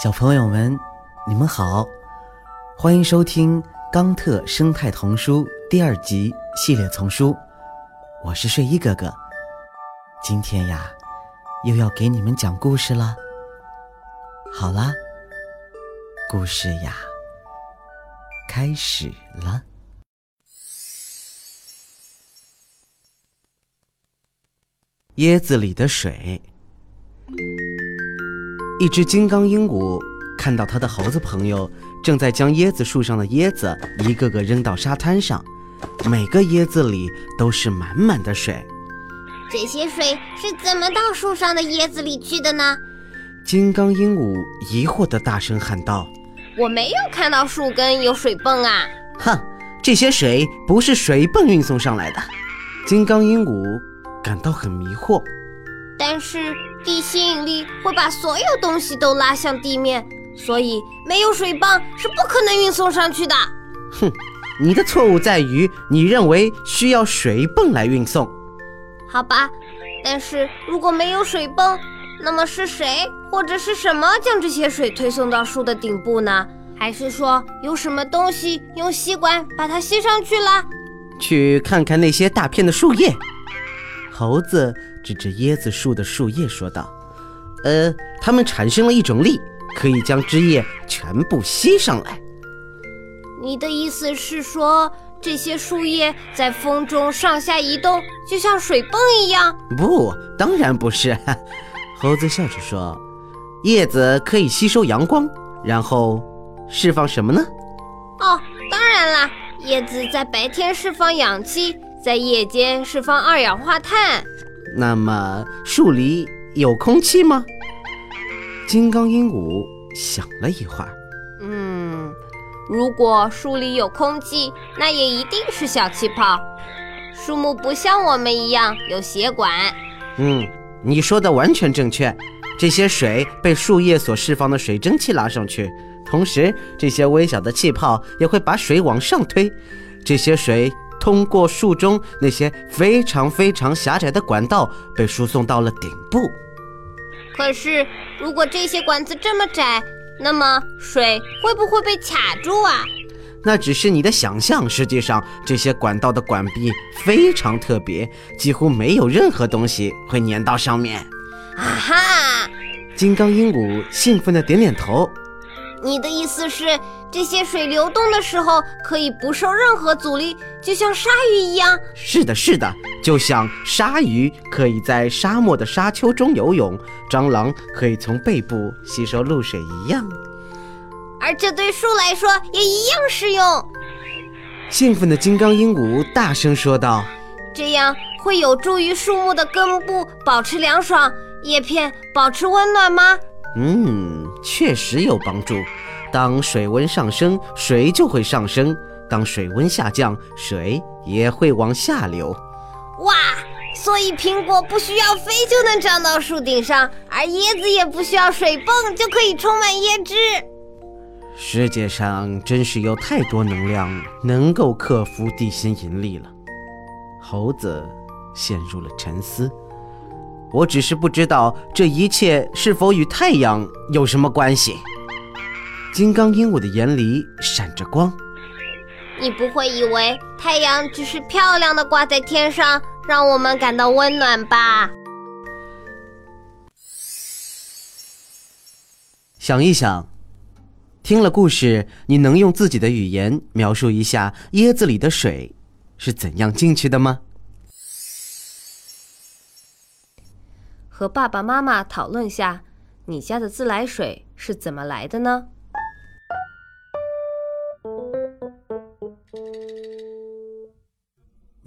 小朋友们，你们好，欢迎收听《冈特生态童书》第二集系列丛书。我是睡衣哥哥，今天呀，又要给你们讲故事了。好啦，故事呀，开始了。椰子里的水。一只金刚鹦鹉看到它的猴子朋友正在将椰子树上的椰子一个个扔到沙滩上，每个椰子里都是满满的水。这些水是怎么到树上的椰子里去的呢？金刚鹦鹉疑惑地大声喊道：“我没有看到树根有水泵啊！”哼，这些水不是水泵运送上来的。金刚鹦鹉感到很迷惑，但是。地心引力会把所有东西都拉向地面，所以没有水泵是不可能运送上去的。哼，你的错误在于你认为需要水泵来运送。好吧，但是如果没有水泵，那么是谁或者是什么将这些水推送到树的顶部呢？还是说有什么东西用吸管把它吸上去了？去看看那些大片的树叶。猴子指着椰子树的树叶说道：“呃，它们产生了一种力，可以将枝叶全部吸上来。”你的意思是说，这些树叶在风中上下移动，就像水泵一样？不，当然不是。猴子笑着说：“叶子可以吸收阳光，然后释放什么呢？”哦，当然啦，叶子在白天释放氧气。在夜间释放二氧化碳。那么树里有空气吗？金刚鹦鹉想了一会儿，嗯，如果树里有空气，那也一定是小气泡。树木不像我们一样有血管。嗯，你说的完全正确。这些水被树叶所释放的水蒸气拉上去，同时这些微小的气泡也会把水往上推。这些水。通过树中那些非常非常狭窄的管道，被输送到了顶部。可是，如果这些管子这么窄，那么水会不会被卡住啊？那只是你的想象。实际上，这些管道的管壁非常特别，几乎没有任何东西会粘到上面。啊哈！金刚鹦鹉兴奋地点点头。你的意思是？这些水流动的时候可以不受任何阻力，就像鲨鱼一样。是的，是的，就像鲨鱼可以在沙漠的沙丘中游泳，蟑螂可以从背部吸收露水一样。而这对树来说也一样适用。兴奋的金刚鹦鹉大声说道：“这样会有助于树木的根部保持凉爽，叶片保持温暖吗？”嗯，确实有帮助。当水温上升，水就会上升；当水温下降，水也会往下流。哇！所以苹果不需要飞就能长到树顶上，而椰子也不需要水泵就可以充满椰汁。世界上真是有太多能量能够克服地心引力了。猴子陷入了沉思。我只是不知道这一切是否与太阳有什么关系。金刚鹦鹉的眼里闪着光。你不会以为太阳只是漂亮的挂在天上，让我们感到温暖吧？想一想，听了故事，你能用自己的语言描述一下椰子里的水是怎样进去的吗？和爸爸妈妈讨论下，你家的自来水是怎么来的呢？